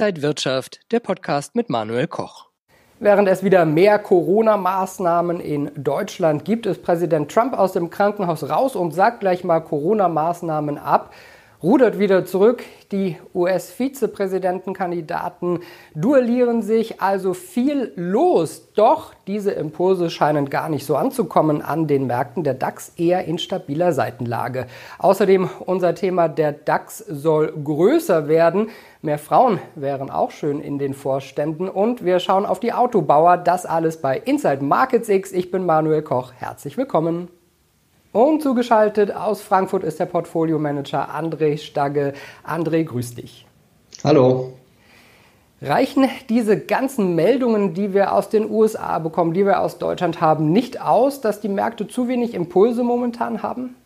Inside Wirtschaft, der Podcast mit Manuel Koch. Während es wieder mehr Corona-Maßnahmen in Deutschland gibt, ist Präsident Trump aus dem Krankenhaus raus und sagt gleich mal Corona-Maßnahmen ab rudert wieder zurück. Die US-Vizepräsidentenkandidaten duellieren sich, also viel los. Doch diese Impulse scheinen gar nicht so anzukommen an den Märkten. Der DAX eher in stabiler Seitenlage. Außerdem unser Thema, der DAX soll größer werden. Mehr Frauen wären auch schön in den Vorständen. Und wir schauen auf die Autobauer. Das alles bei Inside Markets X. Ich bin Manuel Koch. Herzlich willkommen. Und zugeschaltet aus Frankfurt ist der Portfolio-Manager André Stagge. André, grüß dich. Hallo. Reichen diese ganzen Meldungen, die wir aus den USA bekommen, die wir aus Deutschland haben, nicht aus, dass die Märkte zu wenig Impulse momentan haben?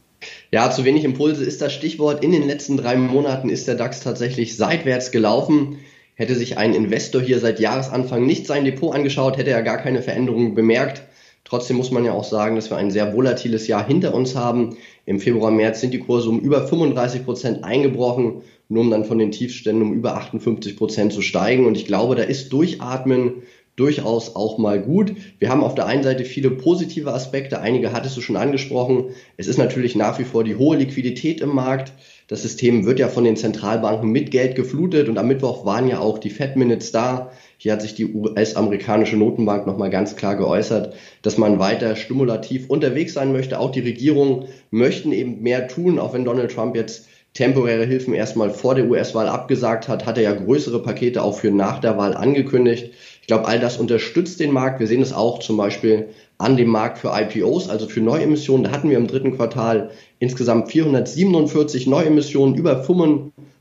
Ja, zu wenig Impulse ist das Stichwort. In den letzten drei Monaten ist der DAX tatsächlich seitwärts gelaufen. Hätte sich ein Investor hier seit Jahresanfang nicht sein Depot angeschaut, hätte er gar keine Veränderungen bemerkt. Trotzdem muss man ja auch sagen, dass wir ein sehr volatiles Jahr hinter uns haben. Im Februar, März sind die Kurse um über 35 Prozent eingebrochen, nur um dann von den Tiefständen um über 58 Prozent zu steigen. Und ich glaube, da ist Durchatmen durchaus auch mal gut. Wir haben auf der einen Seite viele positive Aspekte, einige hattest du schon angesprochen. Es ist natürlich nach wie vor die hohe Liquidität im Markt. Das System wird ja von den Zentralbanken mit Geld geflutet und am Mittwoch waren ja auch die Fed Minutes da. Hier hat sich die US-amerikanische Notenbank nochmal ganz klar geäußert, dass man weiter stimulativ unterwegs sein möchte. Auch die Regierungen möchten eben mehr tun, auch wenn Donald Trump jetzt temporäre Hilfen erstmal vor der US-Wahl abgesagt hat, hat er ja größere Pakete auch für nach der Wahl angekündigt. Ich glaube, all das unterstützt den Markt. Wir sehen es auch zum Beispiel an dem Markt für IPOs, also für Neuemissionen. Da hatten wir im dritten Quartal insgesamt 447 Neuemissionen, über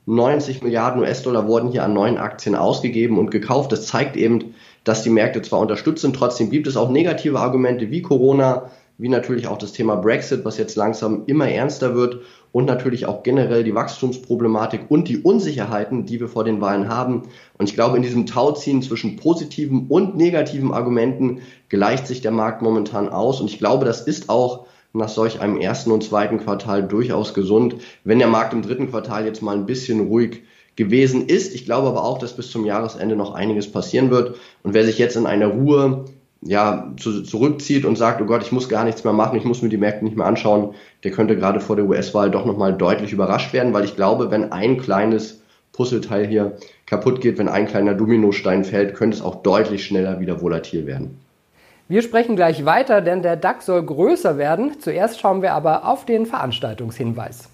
95 Milliarden US-Dollar wurden hier an neuen Aktien ausgegeben und gekauft. Das zeigt eben, dass die Märkte zwar unterstützt sind, trotzdem gibt es auch negative Argumente wie Corona, wie natürlich auch das Thema Brexit, was jetzt langsam immer ernster wird und natürlich auch generell die Wachstumsproblematik und die Unsicherheiten, die wir vor den Wahlen haben. Und ich glaube, in diesem Tauziehen zwischen positiven und negativen Argumenten gleicht sich der Markt momentan aus. Und ich glaube, das ist auch nach solch einem ersten und zweiten Quartal durchaus gesund, wenn der Markt im dritten Quartal jetzt mal ein bisschen ruhig gewesen ist. Ich glaube aber auch, dass bis zum Jahresende noch einiges passieren wird. Und wer sich jetzt in einer Ruhe ja, zu, zurückzieht und sagt, oh Gott, ich muss gar nichts mehr machen, ich muss mir die Märkte nicht mehr anschauen, der könnte gerade vor der US-Wahl doch nochmal deutlich überrascht werden, weil ich glaube, wenn ein kleines Puzzleteil hier kaputt geht, wenn ein kleiner Dominostein fällt, könnte es auch deutlich schneller wieder volatil werden. Wir sprechen gleich weiter, denn der DAX soll größer werden. Zuerst schauen wir aber auf den Veranstaltungshinweis.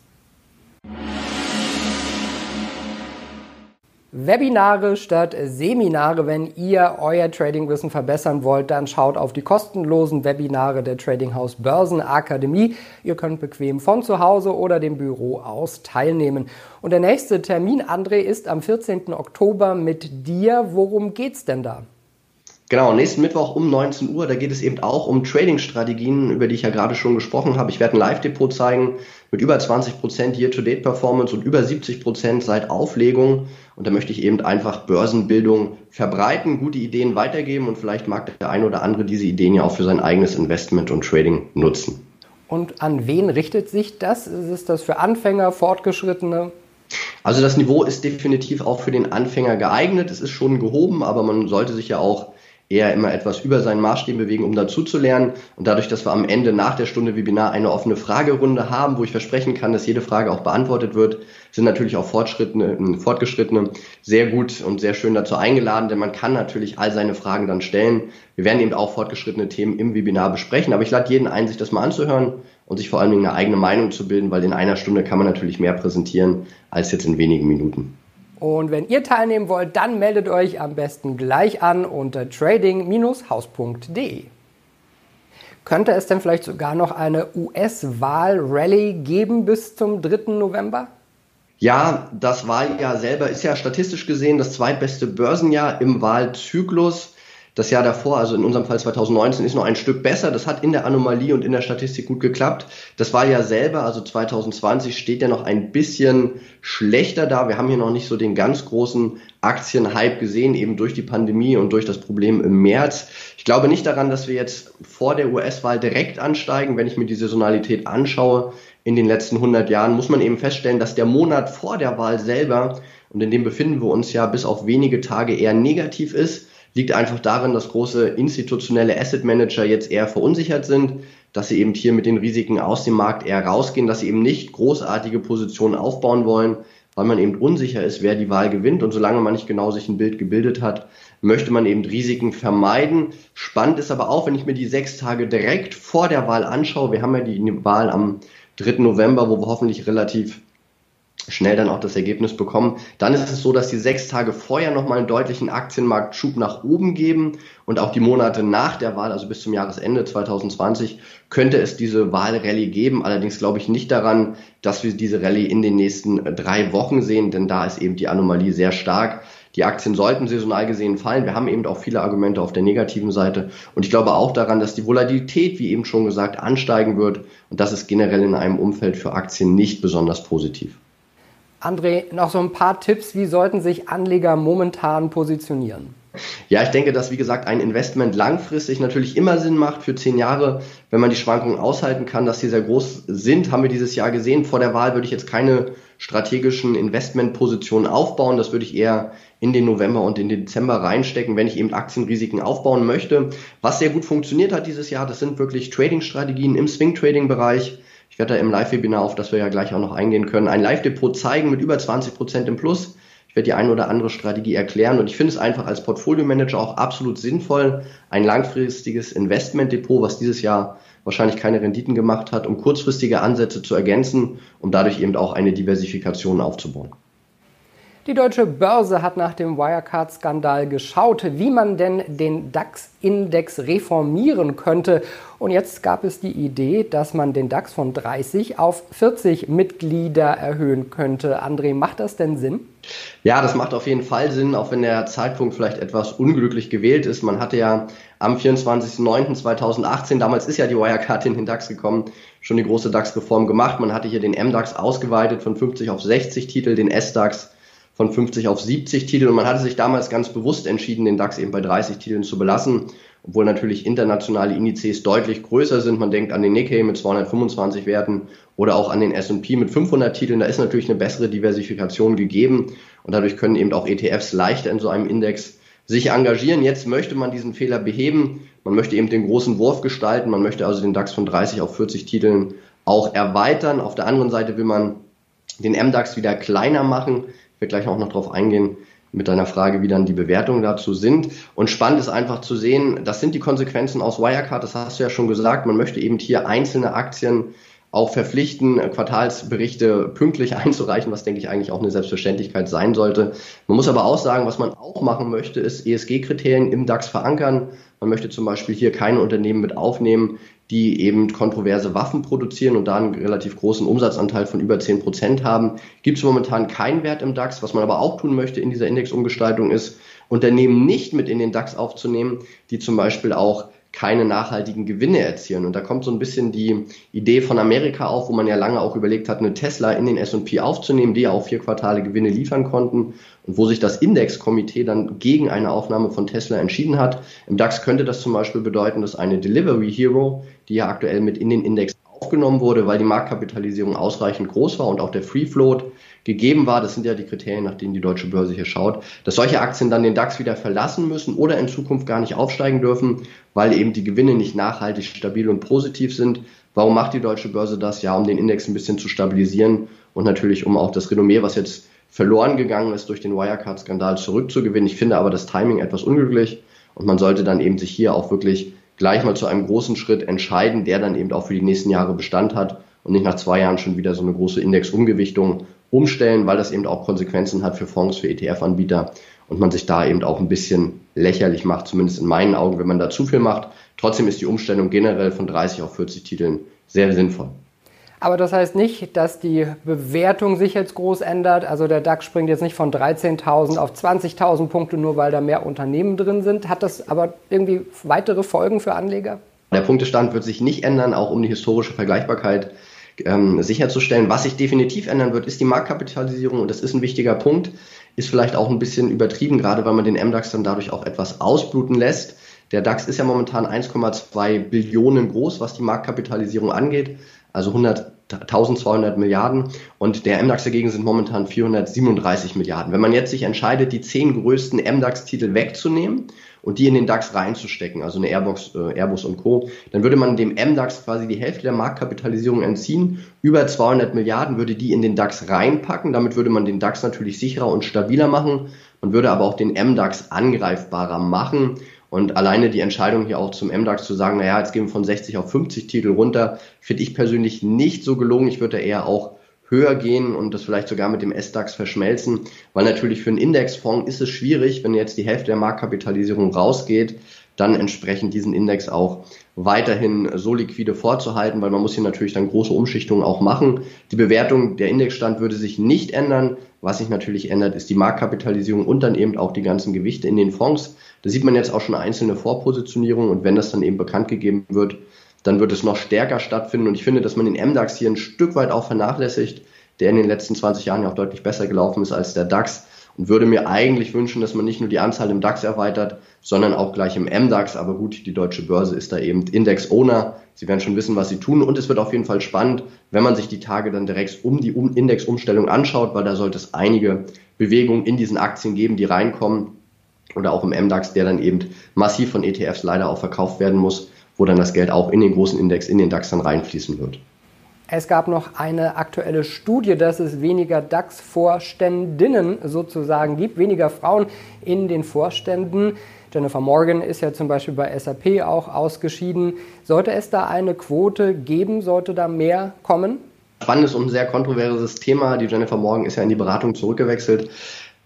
Webinare statt Seminare. Wenn ihr euer Tradingwissen verbessern wollt, dann schaut auf die kostenlosen Webinare der Trading House Börsen Akademie. Ihr könnt bequem von zu Hause oder dem Büro aus teilnehmen. Und der nächste Termin, André, ist am 14. Oktober mit dir. Worum geht's denn da? Genau, nächsten Mittwoch um 19 Uhr, da geht es eben auch um Trading-Strategien, über die ich ja gerade schon gesprochen habe. Ich werde ein Live-Depot zeigen mit über 20% Year-to-Date-Performance und über 70% seit Auflegung. Und da möchte ich eben einfach Börsenbildung verbreiten, gute Ideen weitergeben und vielleicht mag der ein oder andere diese Ideen ja auch für sein eigenes Investment und Trading nutzen. Und an wen richtet sich das? Ist das für Anfänger, Fortgeschrittene? Also das Niveau ist definitiv auch für den Anfänger geeignet. Es ist schon gehoben, aber man sollte sich ja auch eher immer etwas über seinen Maßstäben bewegen, um dazu zu lernen. Und dadurch, dass wir am Ende nach der Stunde Webinar eine offene Fragerunde haben, wo ich versprechen kann, dass jede Frage auch beantwortet wird, sind natürlich auch Fortschrittene, äh, Fortgeschrittene sehr gut und sehr schön dazu eingeladen, denn man kann natürlich all seine Fragen dann stellen. Wir werden eben auch fortgeschrittene Themen im Webinar besprechen, aber ich lade jeden ein, sich das mal anzuhören und sich vor allen Dingen eine eigene Meinung zu bilden, weil in einer Stunde kann man natürlich mehr präsentieren als jetzt in wenigen Minuten. Und wenn ihr teilnehmen wollt, dann meldet euch am besten gleich an unter trading-haus.de. Könnte es denn vielleicht sogar noch eine US-Wahl-Rallye geben bis zum 3. November? Ja, das Wahljahr selber ist ja statistisch gesehen das zweitbeste Börsenjahr im Wahlzyklus. Das Jahr davor, also in unserem Fall 2019, ist noch ein Stück besser. Das hat in der Anomalie und in der Statistik gut geklappt. Das Wahljahr selber, also 2020, steht ja noch ein bisschen schlechter da. Wir haben hier noch nicht so den ganz großen Aktienhype gesehen, eben durch die Pandemie und durch das Problem im März. Ich glaube nicht daran, dass wir jetzt vor der US-Wahl direkt ansteigen. Wenn ich mir die Saisonalität anschaue in den letzten 100 Jahren, muss man eben feststellen, dass der Monat vor der Wahl selber und in dem befinden wir uns ja bis auf wenige Tage eher negativ ist, liegt einfach darin, dass große institutionelle Asset Manager jetzt eher verunsichert sind, dass sie eben hier mit den Risiken aus dem Markt eher rausgehen, dass sie eben nicht großartige Positionen aufbauen wollen, weil man eben unsicher ist, wer die Wahl gewinnt. Und solange man nicht genau sich ein Bild gebildet hat, möchte man eben Risiken vermeiden. Spannend ist aber auch, wenn ich mir die sechs Tage direkt vor der Wahl anschaue. Wir haben ja die Wahl am 3. November, wo wir hoffentlich relativ schnell dann auch das Ergebnis bekommen. Dann ist es so, dass die sechs Tage vorher nochmal einen deutlichen Aktienmarktschub nach oben geben und auch die Monate nach der Wahl, also bis zum Jahresende 2020, könnte es diese Wahlrallye geben. Allerdings glaube ich nicht daran, dass wir diese Rallye in den nächsten drei Wochen sehen, denn da ist eben die Anomalie sehr stark. Die Aktien sollten saisonal gesehen fallen. Wir haben eben auch viele Argumente auf der negativen Seite. Und ich glaube auch daran, dass die Volatilität, wie eben schon gesagt, ansteigen wird. Und das ist generell in einem Umfeld für Aktien nicht besonders positiv. André, noch so ein paar Tipps, wie sollten sich Anleger momentan positionieren? Ja, ich denke, dass wie gesagt ein Investment langfristig natürlich immer Sinn macht für zehn Jahre, wenn man die Schwankungen aushalten kann, dass die sehr groß sind, haben wir dieses Jahr gesehen. Vor der Wahl würde ich jetzt keine strategischen Investmentpositionen aufbauen. Das würde ich eher in den November und in den Dezember reinstecken, wenn ich eben Aktienrisiken aufbauen möchte. Was sehr gut funktioniert hat dieses Jahr, das sind wirklich Trading-Strategien im Swing-Trading-Bereich ich werde da im Live-Webinar, auf das wir ja gleich auch noch eingehen können, ein Live-Depot zeigen mit über 20 Prozent im Plus. Ich werde die eine oder andere Strategie erklären und ich finde es einfach als Portfolio-Manager auch absolut sinnvoll, ein langfristiges Investment-Depot, was dieses Jahr wahrscheinlich keine Renditen gemacht hat, um kurzfristige Ansätze zu ergänzen, um dadurch eben auch eine Diversifikation aufzubauen. Die deutsche Börse hat nach dem Wirecard-Skandal geschaut, wie man denn den DAX-Index reformieren könnte. Und jetzt gab es die Idee, dass man den DAX von 30 auf 40 Mitglieder erhöhen könnte. André, macht das denn Sinn? Ja, das macht auf jeden Fall Sinn, auch wenn der Zeitpunkt vielleicht etwas unglücklich gewählt ist. Man hatte ja am 24.09.2018, damals ist ja die Wirecard in den DAX gekommen, schon die große DAX-Reform gemacht. Man hatte hier den MDAX ausgeweitet von 50 auf 60 Titel, den SDAX von 50 auf 70 Titel und man hatte sich damals ganz bewusst entschieden, den DAX eben bei 30 Titeln zu belassen, obwohl natürlich internationale Indizes deutlich größer sind. Man denkt an den Nikkei mit 225 Werten oder auch an den S&P mit 500 Titeln. Da ist natürlich eine bessere Diversifikation gegeben und dadurch können eben auch ETFs leichter in so einem Index sich engagieren. Jetzt möchte man diesen Fehler beheben. Man möchte eben den großen Wurf gestalten. Man möchte also den DAX von 30 auf 40 Titeln auch erweitern. Auf der anderen Seite will man den MDAX wieder kleiner machen. Ich werde gleich auch noch darauf eingehen mit deiner Frage, wie dann die Bewertungen dazu sind. Und spannend ist einfach zu sehen, das sind die Konsequenzen aus Wirecard, das hast du ja schon gesagt. Man möchte eben hier einzelne Aktien auch verpflichten, Quartalsberichte pünktlich einzureichen, was denke ich eigentlich auch eine Selbstverständlichkeit sein sollte. Man muss aber auch sagen, was man auch machen möchte, ist ESG-Kriterien im DAX verankern. Man möchte zum Beispiel hier keine Unternehmen mit aufnehmen, die eben kontroverse Waffen produzieren und da einen relativ großen Umsatzanteil von über 10 Prozent haben, gibt es momentan keinen Wert im DAX. Was man aber auch tun möchte in dieser Indexumgestaltung ist, Unternehmen nicht mit in den DAX aufzunehmen, die zum Beispiel auch keine nachhaltigen Gewinne erzielen. Und da kommt so ein bisschen die Idee von Amerika auf, wo man ja lange auch überlegt hat, eine Tesla in den S&P aufzunehmen, die ja auch vier Quartale Gewinne liefern konnten und wo sich das Indexkomitee dann gegen eine Aufnahme von Tesla entschieden hat. Im DAX könnte das zum Beispiel bedeuten, dass eine Delivery Hero, die ja aktuell mit in den Index aufgenommen wurde, weil die Marktkapitalisierung ausreichend groß war und auch der Free Float gegeben war. Das sind ja die Kriterien, nach denen die deutsche Börse hier schaut, dass solche Aktien dann den DAX wieder verlassen müssen oder in Zukunft gar nicht aufsteigen dürfen, weil eben die Gewinne nicht nachhaltig stabil und positiv sind. Warum macht die deutsche Börse das? Ja, um den Index ein bisschen zu stabilisieren und natürlich um auch das Renommee, was jetzt verloren gegangen ist durch den Wirecard-Skandal zurückzugewinnen. Ich finde aber das Timing etwas unglücklich und man sollte dann eben sich hier auch wirklich gleich mal zu einem großen Schritt entscheiden, der dann eben auch für die nächsten Jahre Bestand hat und nicht nach zwei Jahren schon wieder so eine große Indexumgewichtung umstellen, weil das eben auch Konsequenzen hat für Fonds, für ETF-Anbieter und man sich da eben auch ein bisschen lächerlich macht, zumindest in meinen Augen, wenn man da zu viel macht. Trotzdem ist die Umstellung generell von 30 auf 40 Titeln sehr sinnvoll. Aber das heißt nicht, dass die Bewertung sich jetzt groß ändert. Also der DAX springt jetzt nicht von 13.000 auf 20.000 Punkte, nur weil da mehr Unternehmen drin sind. Hat das aber irgendwie weitere Folgen für Anleger? Der Punktestand wird sich nicht ändern, auch um die historische Vergleichbarkeit ähm, sicherzustellen. Was sich definitiv ändern wird, ist die Marktkapitalisierung und das ist ein wichtiger Punkt. Ist vielleicht auch ein bisschen übertrieben, gerade weil man den MDAX dann dadurch auch etwas ausbluten lässt. Der DAX ist ja momentan 1,2 Billionen groß, was die Marktkapitalisierung angeht also 100 1200 Milliarden und der MDAX dagegen sind momentan 437 Milliarden. Wenn man jetzt sich entscheidet, die zehn größten MDAX-Titel wegzunehmen und die in den DAX reinzustecken, also eine Airbox, äh, Airbus und Co., dann würde man dem MDAX quasi die Hälfte der Marktkapitalisierung entziehen. Über 200 Milliarden würde die in den DAX reinpacken. Damit würde man den DAX natürlich sicherer und stabiler machen. Man würde aber auch den MDAX angreifbarer machen. Und alleine die Entscheidung hier auch zum MDAX zu sagen, naja, jetzt gehen wir von 60 auf 50 Titel runter, finde ich persönlich nicht so gelungen. Ich würde eher auch höher gehen und das vielleicht sogar mit dem S-DAX verschmelzen, weil natürlich für einen Indexfonds ist es schwierig, wenn jetzt die Hälfte der Marktkapitalisierung rausgeht, dann entsprechend diesen Index auch weiterhin so liquide vorzuhalten, weil man muss hier natürlich dann große Umschichtungen auch machen. Die Bewertung der Indexstand würde sich nicht ändern. Was sich natürlich ändert, ist die Marktkapitalisierung und dann eben auch die ganzen Gewichte in den Fonds. Da sieht man jetzt auch schon einzelne Vorpositionierungen und wenn das dann eben bekannt gegeben wird, dann wird es noch stärker stattfinden. Und ich finde, dass man den MDAX hier ein Stück weit auch vernachlässigt, der in den letzten 20 Jahren ja auch deutlich besser gelaufen ist als der DAX. Und würde mir eigentlich wünschen, dass man nicht nur die Anzahl im DAX erweitert, sondern auch gleich im MDAX. Aber gut, die deutsche Börse ist da eben Index-Owner. Sie werden schon wissen, was sie tun. Und es wird auf jeden Fall spannend, wenn man sich die Tage dann direkt um die Indexumstellung anschaut, weil da sollte es einige Bewegungen in diesen Aktien geben, die reinkommen. Oder auch im MDAX, der dann eben massiv von ETFs leider auch verkauft werden muss wo dann das Geld auch in den großen Index, in den DAX dann reinfließen wird. Es gab noch eine aktuelle Studie, dass es weniger DAX-Vorständinnen sozusagen gibt, weniger Frauen in den Vorständen. Jennifer Morgan ist ja zum Beispiel bei SAP auch ausgeschieden. Sollte es da eine Quote geben? Sollte da mehr kommen? Spannendes und sehr kontroverses Thema. Die Jennifer Morgan ist ja in die Beratung zurückgewechselt.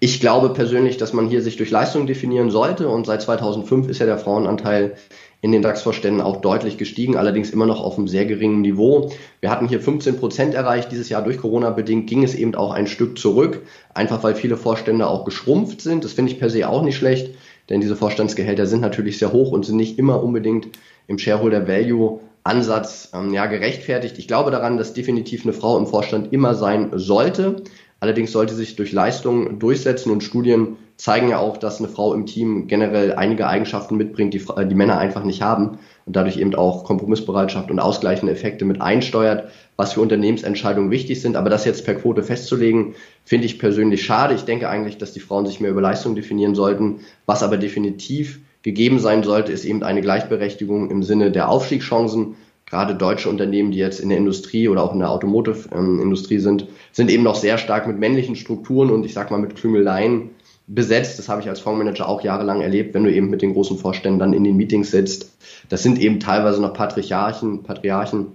Ich glaube persönlich, dass man hier sich durch Leistung definieren sollte und seit 2005 ist ja der Frauenanteil in den DAX-Vorständen auch deutlich gestiegen, allerdings immer noch auf einem sehr geringen Niveau. Wir hatten hier 15 Prozent erreicht. Dieses Jahr durch Corona bedingt ging es eben auch ein Stück zurück, einfach weil viele Vorstände auch geschrumpft sind. Das finde ich per se auch nicht schlecht, denn diese Vorstandsgehälter sind natürlich sehr hoch und sind nicht immer unbedingt im Shareholder Value Ansatz ähm, ja, gerechtfertigt. Ich glaube daran, dass definitiv eine Frau im Vorstand immer sein sollte. Allerdings sollte sich durch Leistung durchsetzen und Studien zeigen ja auch, dass eine Frau im Team generell einige Eigenschaften mitbringt, die, die Männer einfach nicht haben und dadurch eben auch Kompromissbereitschaft und ausgleichende Effekte mit einsteuert, was für Unternehmensentscheidungen wichtig sind. Aber das jetzt per Quote festzulegen, finde ich persönlich schade. Ich denke eigentlich, dass die Frauen sich mehr über Leistung definieren sollten. Was aber definitiv gegeben sein sollte, ist eben eine Gleichberechtigung im Sinne der Aufstiegschancen. Gerade deutsche Unternehmen, die jetzt in der Industrie oder auch in der Automotive-Industrie sind, sind eben noch sehr stark mit männlichen Strukturen und ich sag mal mit Klüngeleien besetzt. Das habe ich als Fondsmanager auch jahrelang erlebt, wenn du eben mit den großen Vorständen dann in den Meetings sitzt. Das sind eben teilweise noch Patriarchen, Patriarchen,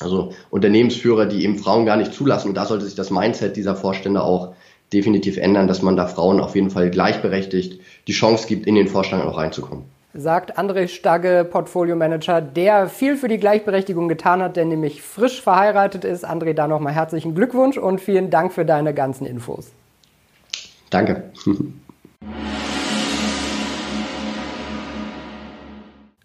also Unternehmensführer, die eben Frauen gar nicht zulassen. Und da sollte sich das Mindset dieser Vorstände auch definitiv ändern, dass man da Frauen auf jeden Fall gleichberechtigt die Chance gibt, in den Vorstand auch reinzukommen. Sagt André Stagge, Portfolio Manager, der viel für die Gleichberechtigung getan hat, der nämlich frisch verheiratet ist. André, da nochmal herzlichen Glückwunsch und vielen Dank für deine ganzen Infos. Danke.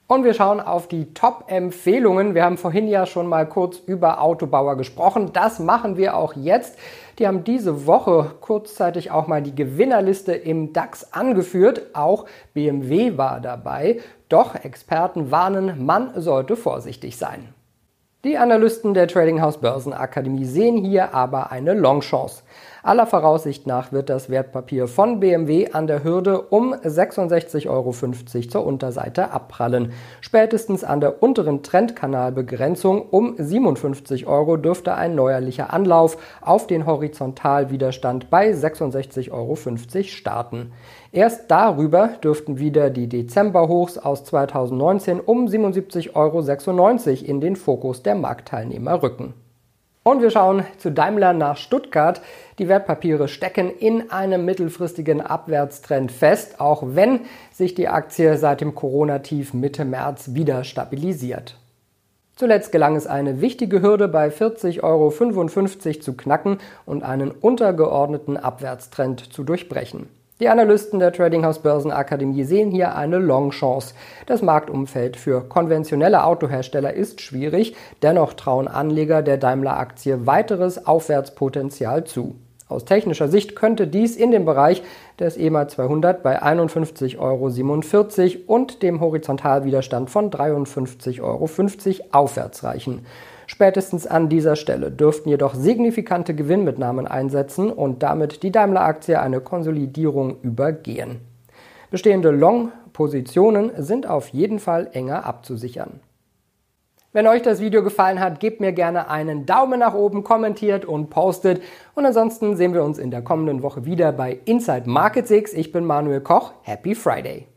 Und wir schauen auf die Top-Empfehlungen. Wir haben vorhin ja schon mal kurz über Autobauer gesprochen. Das machen wir auch jetzt. Die haben diese Woche kurzzeitig auch mal die Gewinnerliste im DAX angeführt. Auch BMW war dabei. Doch Experten warnen, man sollte vorsichtig sein. Die Analysten der Trading House Börsenakademie sehen hier aber eine Longchance. Aller Voraussicht nach wird das Wertpapier von BMW an der Hürde um 66,50 Euro zur Unterseite abprallen. Spätestens an der unteren Trendkanalbegrenzung um 57 Euro dürfte ein neuerlicher Anlauf auf den Horizontalwiderstand bei 66,50 Euro starten. Erst darüber dürften wieder die Dezemberhochs aus 2019 um 77,96 Euro in den Fokus der Marktteilnehmer rücken. Und wir schauen zu Daimler nach Stuttgart. Die Wertpapiere stecken in einem mittelfristigen Abwärtstrend fest, auch wenn sich die Aktie seit dem Corona-Tief Mitte März wieder stabilisiert. Zuletzt gelang es eine wichtige Hürde bei 40,55 Euro zu knacken und einen untergeordneten Abwärtstrend zu durchbrechen. Die Analysten der Trading House Börsenakademie sehen hier eine Long-Chance. Das Marktumfeld für konventionelle Autohersteller ist schwierig, dennoch trauen Anleger der Daimler-Aktie weiteres Aufwärtspotenzial zu. Aus technischer Sicht könnte dies in dem Bereich des EMA 200 bei 51,47 Euro und dem Horizontalwiderstand von 53,50 Euro aufwärts reichen. Spätestens an dieser Stelle dürften jedoch signifikante Gewinnmitnahmen einsetzen und damit die Daimler-Aktie eine Konsolidierung übergehen. Bestehende Long-Positionen sind auf jeden Fall enger abzusichern. Wenn euch das Video gefallen hat, gebt mir gerne einen Daumen nach oben, kommentiert und postet. Und ansonsten sehen wir uns in der kommenden Woche wieder bei Inside Markets X. Ich bin Manuel Koch. Happy Friday!